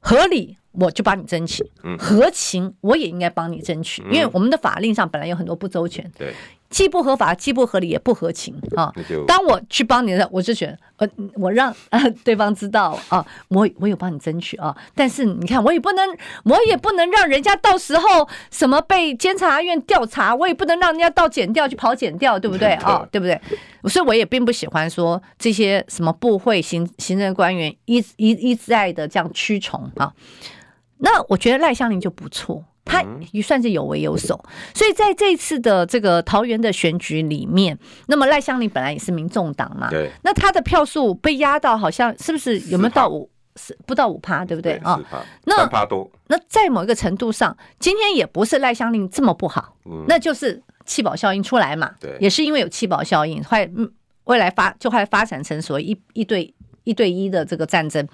合理我就帮你争取，合情我也应该帮你争取，因为我们的法令上本来有很多不周全。对。既不合法，既不合理，也不合情啊！当我去帮你的，我就觉得，呃，我让呃 <laughs> 对方知道啊，我我有帮你争取啊。但是你看，我也不能，我也不能让人家到时候什么被监察院调查，我也不能让人家到检调去跑检调，对不对 <laughs> 啊？对不对？所以我也并不喜欢说这些什么部会行行政官员一一一再的这样驱虫啊。那我觉得赖香林就不错。他也算是有为有守，所以在这一次的这个桃园的选举里面，那么赖香伶本来也是民众党嘛，对，那他的票数被压到好像是不是有没有到五，是不到五趴，对不对啊？那三趴多。那在某一个程度上，今天也不是赖香伶这么不好，那就是气保效应出来嘛，对，也是因为有气保效应，会未来发就会发展成所谓一一对。一对一的这个战争，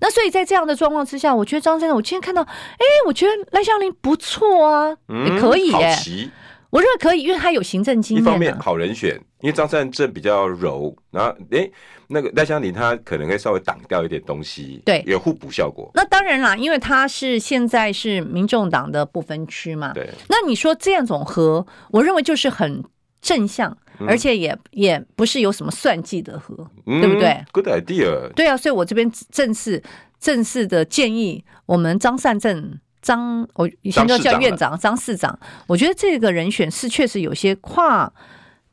那所以在这样的状况之下，我觉得张先生，我今天看到，哎，我觉得赖香林不错啊，嗯、也可以耶，好奇我认为可以，因为他有行政经验。一方面好人选，因为张善政比较柔，然后哎，那个赖香林他可能会稍微挡掉一点东西，对，有互补效果。那当然啦，因为他是现在是民众党的不分区嘛，对。那你说这样总和，我认为就是很正向。而且也也不是有什么算计的和，嗯、对不对？Good idea。对啊，所以我这边正式正式的建议，我们张善政张，我以前都叫院长张市长，我觉得这个人选是确实有些跨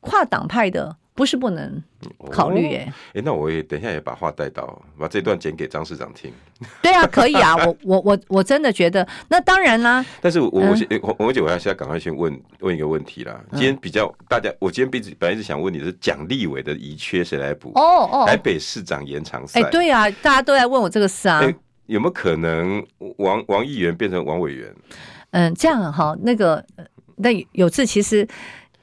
跨党派的。不是不能考虑哎、欸，哎、哦，那我也等一下也把话带到，把这段剪给张市长听。对啊，可以啊，<laughs> 我我我我真的觉得，那当然啦。但是我我先我我姐我要现在赶快先问问一个问题啦。今天比较大家，我今天本本来是想问你的是蒋立伟的遗缺谁来补？哦哦，台北市长延长赛。哎，对啊，大家都在问我这个事啊。有没有可能王王议员变成王委员？嗯，这样哈，那个那有次其实。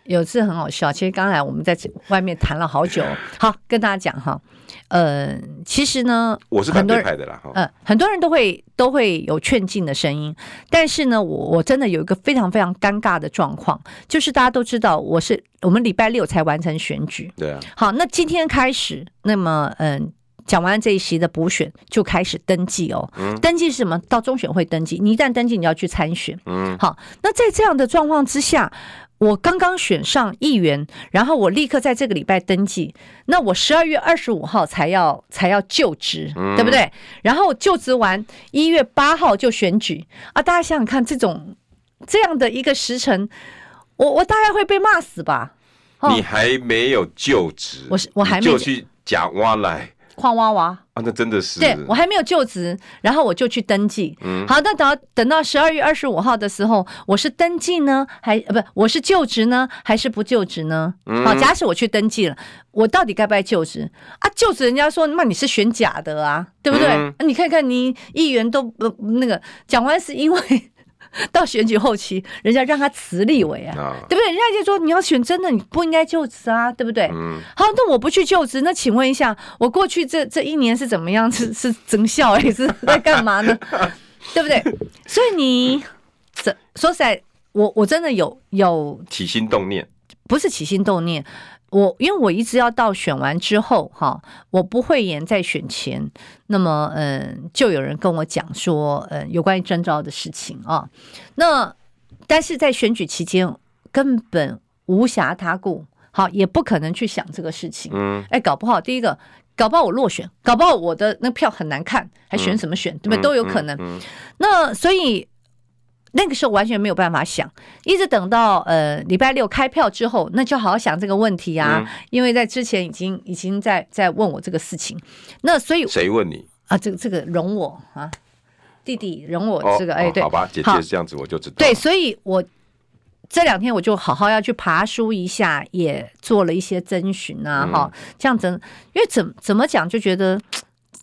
有次很好笑，其实刚才我们在外面谈了好久。<sighs> 好，跟大家讲哈，呃，其实呢，我是反对派的啦，呃，很多人都会都会有劝进的声音，但是呢，我我真的有一个非常非常尴尬的状况，就是大家都知道我是我们礼拜六才完成选举，对啊，好，那今天开始，那么嗯，讲完这一席的补选就开始登记哦，嗯，登记是什么？到中选会登记，你一旦登记，你要去参选，嗯，好，那在这样的状况之下。我刚刚选上议员，然后我立刻在这个礼拜登记。那我十二月二十五号才要才要就职，嗯、对不对？然后就职完，一月八号就选举啊！大家想想看，这种这样的一个时辰，我我大概会被骂死吧？你还没有就职，我是我还没就去假挖来。矿挖挖啊，那真的是对，我还没有就职，然后我就去登记。嗯，好，那等到等到十二月二十五号的时候，我是登记呢，还呃不，我是就职呢，还是不就职呢？嗯，好，假使我去登记了，我到底该不该就职啊？就职人家说，那你是选假的啊，对不对？嗯，你看看你议员都不那个讲完是因为。<laughs> 到选举后期，人家让他辞立委啊，啊对不对？人家就说你要选真的，你不应该就职啊，对不对？嗯。好，那我不去就职，那请问一下，我过去这这一年是怎么样？是 <laughs> 是增效还是在干嘛呢？<laughs> 对不对？所以你这说实在，我我真的有有起心动念，不是起心动念。我因为我一直要到选完之后哈，我不会言在选前，那么嗯，就有人跟我讲说，嗯，有关于征召的事情啊。那但是在选举期间根本无暇他顾，好，也不可能去想这个事情。嗯，哎，搞不好第一个，搞不好我落选，搞不好我的那票很难看，还选什么选，对不对？都有可能。那所以。那个时候完全没有办法想，一直等到呃礼拜六开票之后，那就好好想这个问题啊。嗯、因为在之前已经已经在在问我这个事情，那所以谁问你啊？这个这个容我啊，弟弟容我这个、哦、哎对，好吧，姐姐是这样子，我就知道。对，所以我这两天我就好好要去爬书一下，也做了一些征询啊，哈、嗯，这样子，因为怎怎么讲就觉得。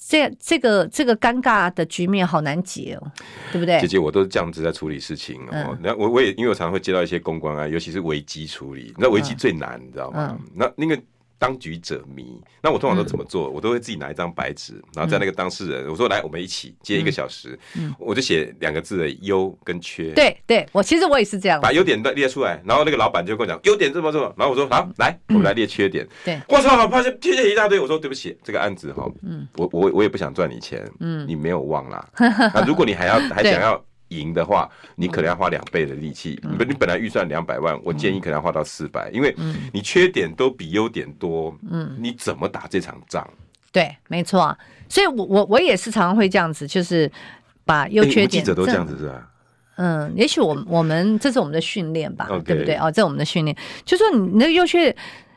这这个这个尴尬的局面好难解哦，对不对？姐姐，我都是这样子在处理事情哦。那、嗯、我我也因为我常常会接到一些公关啊，尤其是危机处理，那危机最难，嗯、你知道吗？嗯、那那个。当局者迷，那我通常都怎么做？嗯、我都会自己拿一张白纸，然后在那个当事人，嗯、我说来，我们一起接一个小时，嗯，我就写两个字的优跟缺。对对，我其实我也是这样，把优点列出来，然后那个老板就跟我讲优点这么这么，然后我说好，来，我们来列缺点。嗯、对，我操，好，发现缺点一大堆，我说对不起，这个案子哈，嗯，我我我也不想赚你钱，嗯，你没有忘啦，<laughs> 那如果你还要还想要。赢的话，你可能要花两倍的力气。你本你本来预算两百万，我建议可能要花到四百，因为你缺点都比优点多。嗯，你怎么打这场仗？对，没错。所以我我我也是常常会这样子，就是把优缺点。记者都这样子是吧？嗯，也许我我们这是我们的训练吧，对不对？哦，这是我们的训练，就说你那个优缺，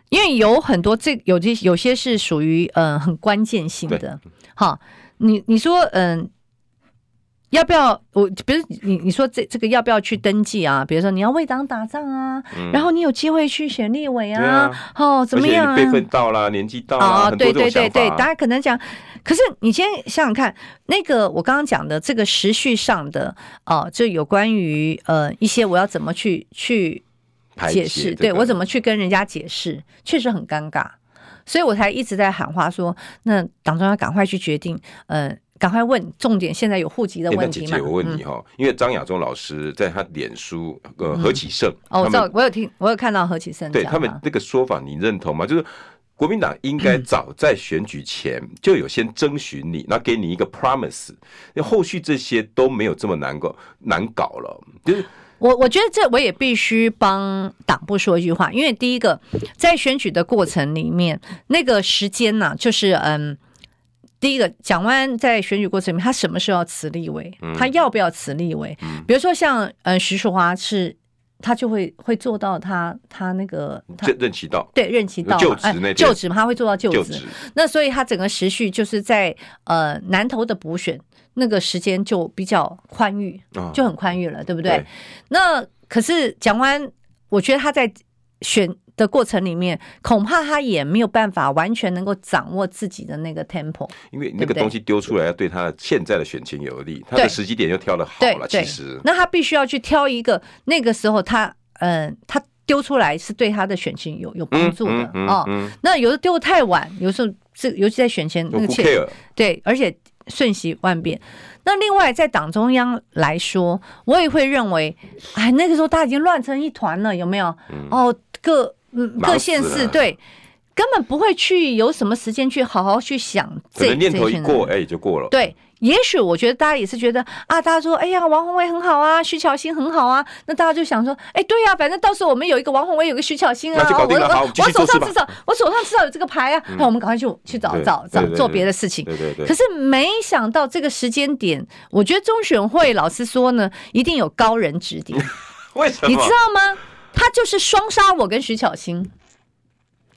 因为有很多这有些有些是属于嗯很关键性的。好，你你说嗯。要不要我？比如你你说这这个要不要去登记啊？比如说你要为党打仗啊，嗯、然后你有机会去选立委啊，啊哦，怎么样啊？辈分到了，年纪到了，哦，对对对对，大家可能讲，可是你先想想看，那个我刚刚讲的这个时序上的哦，就有关于呃一些我要怎么去去解释，对我怎么去跟人家解释，确实很尴尬，所以我才一直在喊话说，那党中央赶快去决定，嗯、呃。赶快问重点，现在有户籍的问题吗？欸、姐姐，我问你哈，因为张亚中老师在他脸书呃何启胜哦，我知道，我有听，我有看到何启胜，对他们那个说法，你认同吗？就是国民党应该 <clears throat> 早在选举前就有先征询你，然后给你一个 promise，那后续这些都没有这么难搞难搞了。就是我我觉得这我也必须帮党部说一句话，因为第一个在选举的过程里面，那个时间呢、啊，就是嗯。第一个，蒋万在选举过程里面，他什么时候要辞立委？嗯、他要不要辞立委？嗯、比如说像呃徐淑华是，他就会会做到他他那个任任期到对任期到就职那、哎、就职他会做到就职。就职那所以他整个时序就是在呃南投的补选那个时间就比较宽裕，哦、就很宽裕了，对不对？对那可是蒋万，我觉得他在选。的过程里面，恐怕他也没有办法完全能够掌握自己的那个 tempo，因为那个东西丢出来要对他现在的选情有利，他的时机点又挑的好了。其实，那他必须要去挑一个那个时候他，嗯、呃，他丢出来是对他的选情有有帮助的、嗯嗯嗯、哦。那有的丢得太晚，有时候这尤其在选前那个切，对，而且瞬息万变。那另外在党中央来说，我也会认为，哎，那个时候他已经乱成一团了，有没有？嗯、哦，各。嗯，各县市对，根本不会去有什么时间去好好去想这。可能念头一过，哎，就过了。对，也许我觉得大家也是觉得啊，大家说，哎呀，王宏伟很好啊，徐巧芯很好啊，那大家就想说，哎，对呀、啊，反正到时候我们有一个王宏伟，有个徐巧芯啊，我我我手上至少我手上至少有这个牌啊，那、嗯、我们赶快去去找找找做别的事情。对对对。可是没想到这个时间点，我觉得中选会老师说呢，一定有高人指点。<laughs> 为什么？你知道吗？他就是双杀我跟徐巧芯，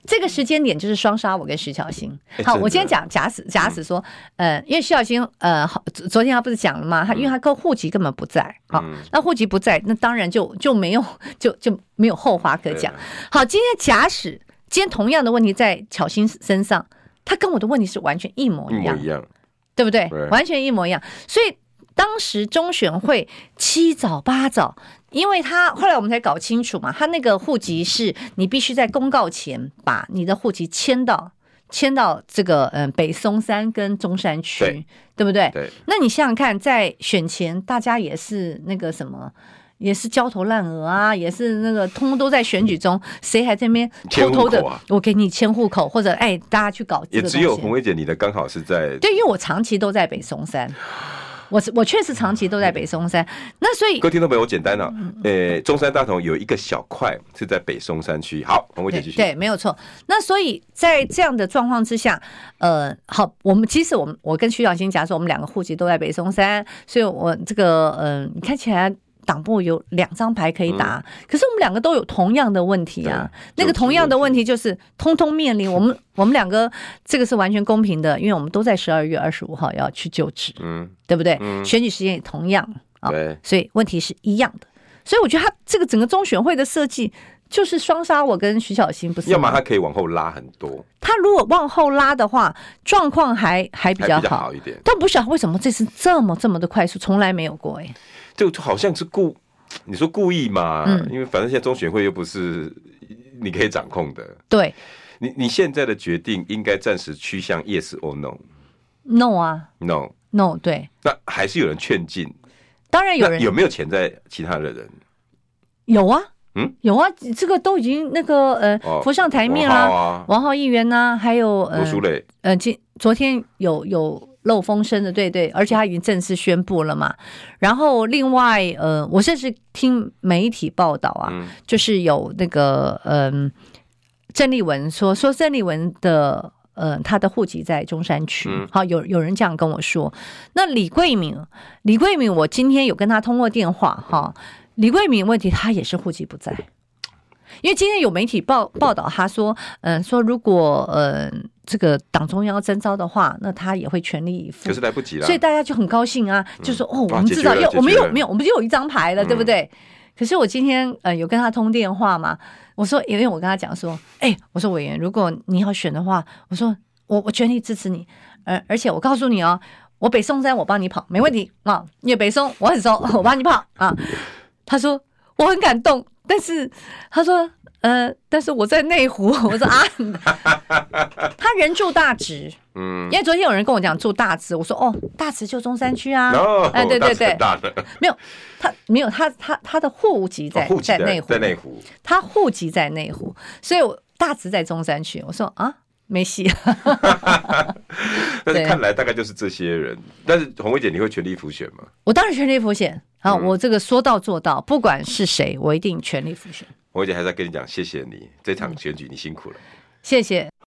这个时间点就是双杀我跟徐巧芯。好，我今天讲假使假使说，呃，因为徐巧芯，呃，昨天他不是讲了吗？他因为他跟户籍根本不在，好，那户籍不在，那当然就就没有 <laughs> 就就没有后话可讲。好，今天假使今天同样的问题在巧芯身上，他跟我的问题是完全一模一样，一样，对不对？完全一模一样。所以当时中选会七早八早。因为他后来我们才搞清楚嘛，他那个户籍是你必须在公告前把你的户籍迁到迁到这个嗯北松山跟中山区，对，对不对？对。那你想想看，在选前大家也是那个什么，也是焦头烂额啊，也是那个通通都在选举中，谁还在那边偷偷的？我给你迁户口，或者哎，大家去搞。也只有红薇姐，你的刚好是在对，因为我长期都在北松山。我我确实长期都在北松山，那所以各位听众朋友，我简单了、啊，呃、欸，中山大同有一个小块是在北松山区。好，我们继续。对，没有错。那所以在这样的状况之下，呃，好，我们即使我们我跟徐小新假设我们两个户籍都在北松山，所以我这个嗯、呃，你看起来。党部有两张牌可以打，嗯、可是我们两个都有同样的问题啊。那个同样的问题就是，通通面临我们我们两个这个是完全公平的，因为我们都在十二月二十五号要去就职，嗯，对不对？嗯、选举时间也同样啊，对，所以问题是一样的。所以我觉得他这个整个中选会的设计就是双杀我跟徐小新不是？要么他可以往后拉很多，他如果往后拉的话，状况还还比较好，比较好一点。但不晓得为什么这次这么这么的快速，从来没有过哎、欸。就好像是故，你说故意嘛？嗯，因为反正现在中选会又不是你可以掌控的。对，你你现在的决定应该暂时趋向 yes or no？No 啊，no no 对。那还是有人劝进，当然有人。有没有潜在其他的人？有啊，嗯，有啊，这个都已经那个呃浮上台面啊。王浩议员呢，还有呃罗淑蕾，呃，今昨天有有。漏风声的，对对，而且他已经正式宣布了嘛。然后另外，呃，我甚至听媒体报道啊，嗯、就是有那个嗯、呃，郑丽文说说郑丽文的呃，他的户籍在中山区。嗯、好，有有人这样跟我说。那李桂敏，李桂敏，我今天有跟他通过电话哈。李桂敏问题，他也是户籍不在，因为今天有媒体报报道，他说，嗯、呃，说如果嗯。呃这个党中央征召的话，那他也会全力以赴。可是来不及了，所以大家就很高兴啊，嗯、就说哦，我们知道，又我们有没有，我们就有一张牌了，嗯、对不对？可是我今天呃有跟他通电话嘛，我说，因为我跟他讲说，哎，我说委员，如果你要选的话，我说我我全力支持你，而而且我告诉你哦，我北松山我帮你跑没问题啊，因为北松我很熟，我帮你跑啊。他说我很感动，但是他说。呃，但是我在内湖，<laughs> 我说啊，<laughs> 他人住大直，嗯，因为昨天有人跟我讲住大直，我说哦，大直就中山区啊，哎，对对对，没有他没有他他他的户籍在在内湖，在内湖，他户籍在内湖，所以我大直在中山区，我说啊，没戏，<laughs> 但是看来大概就是这些人，但是红薇姐你会全力辅选吗？我当然全力辅选，好，我这个说到做到，不管是谁，我一定全力辅选。鸿薇姐还在跟你讲，谢谢你这场选举你辛苦了，谢谢。